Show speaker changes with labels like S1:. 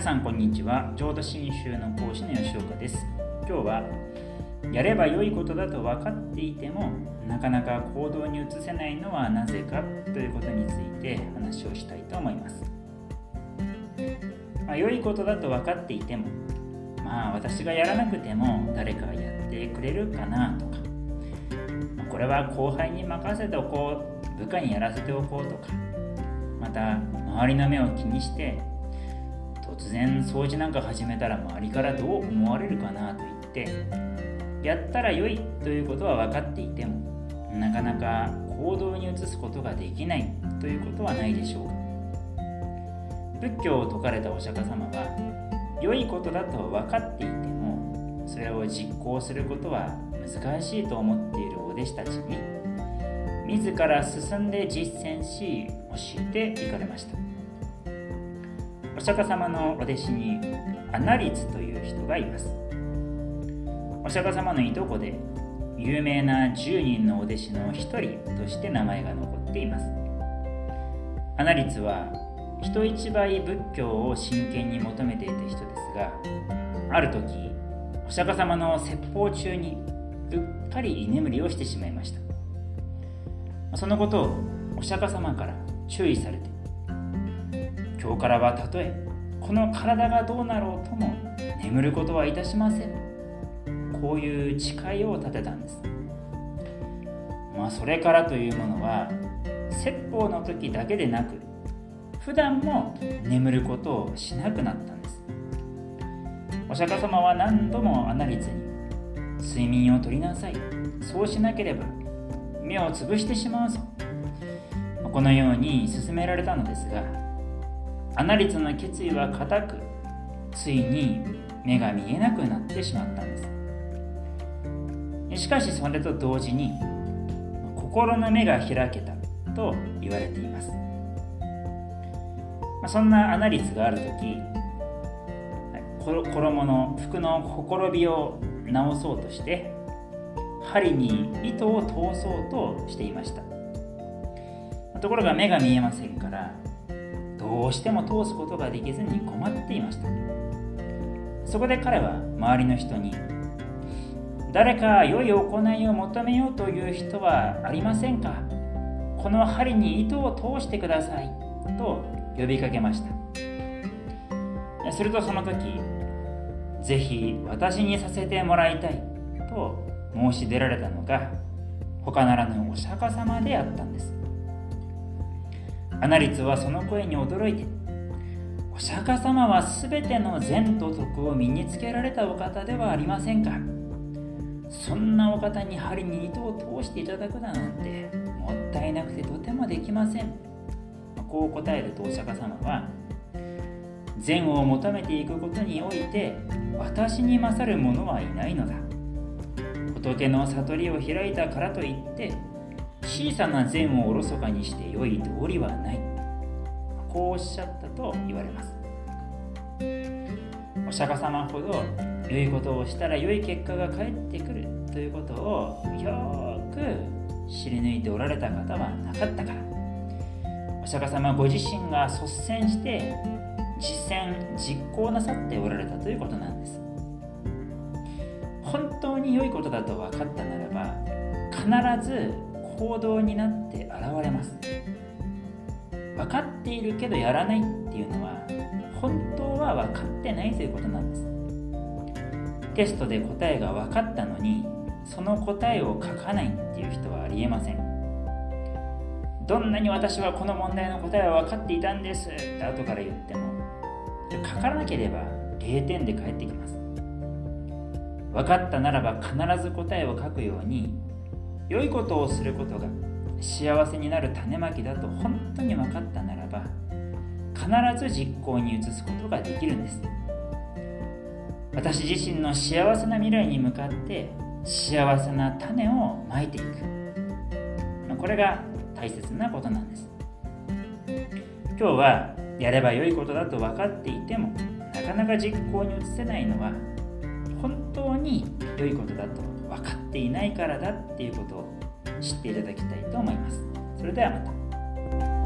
S1: 皆さんこんにちは。浄土真宗の講師の吉岡です。今日はやれば良いことだと分かっていてもなかなか行動に移せないのはなぜかということについて話をしたいと思います、まあ、良いことだと分かっていてもまあ私がやらなくても誰かがやってくれるかなとか、まあ、これは後輩に任せておこう部下にやらせておこうとかまた周りの目を気にして突然掃除なんか始めたら周りからどう思われるかなと言ってやったら良いということは分かっていてもなかなか行動に移すことができないということはないでしょう。仏教を説かれたお釈迦様は良いことだと分かっていてもそれを実行することは難しいと思っているお弟子たちに自ら進んで実践し教えていかれました。お釈迦様のお弟子にアナリツという人がいます。お釈迦様のいとこで有名な10人のお弟子の1人として名前が残っています。アナリツは人一倍仏教を真剣に求めていた人ですがある時お釈迦様の説法中にうっかり居眠りをしてしまいました。そのことをお釈迦様から注意されて今日からはたとえこの体がどうなろうとも眠ることはいたしません。こういう誓いを立てたんです。まあそれからというものは説法の時だけでなく普段も眠ることをしなくなったんです。お釈迦様は何度もアナリツに睡眠をとりなさい。そうしなければ目をつぶしてしまうぞ。このように勧められたのですがアナリツの決意は固くついに目が見えなくなってしまったんです。しかしそれと同時に心の目が開けたと言われています、そんなアナリツがある時衣の服のほころびを直そうとして針に糸を通そうとしていました。ところが目が見えませんからどうしても通すことができずに困っていました。そこで彼は周りの人に誰か良い行いを求めようという人はありませんか？この針に糸を通してくださいと呼びかけました。するとその時ぜひ私にさせてもらいたいと申し出られたのが他ならぬお釈迦様であったんです。アナリツはその声に驚いてお釈迦様は全ての善と徳を身につけられたお方ではありませんか？そんなお方に針に糸を通していただくだなんてもったいなくてとてもできません。こう答えるとお釈迦様は善を求めていくことにおいて私に勝る者はいないのだ。仏の悟りを開いたからといって小さな善をおろそかにして良い道理はない。こうおっしゃったと言われます。お釈迦様ほど良いことをしたら良い結果が返ってくるということをよく知り抜いておられた方はなかったから。お釈迦様ご自身が率先して実践実行なさっておられたということなんです。本当に良いことだと分かったならば必ず行動になって現れます。分かっているけどやらないっていうのは本当は分かってないということなんです。テストで答えが分かったのにその答えを書かないっていう人はありえません。どんなに私はこの問題の答えは分かっていたんですって後から言っても書かなければ0点で返ってきます。分かったならば必ず答えを書くように良いことをすることが幸せになる種まきだと本当に分かったならば必ず実行に移すことができるんです。私自身の幸せな未来に向かって幸せな種をまいていく。これが大切なことなんです。今日はやれば良いことだと分かっていてもなかなか実行に移せないのは本当に良いことだとっていないからだっていうことを知っていただきたいと思います。それではまた。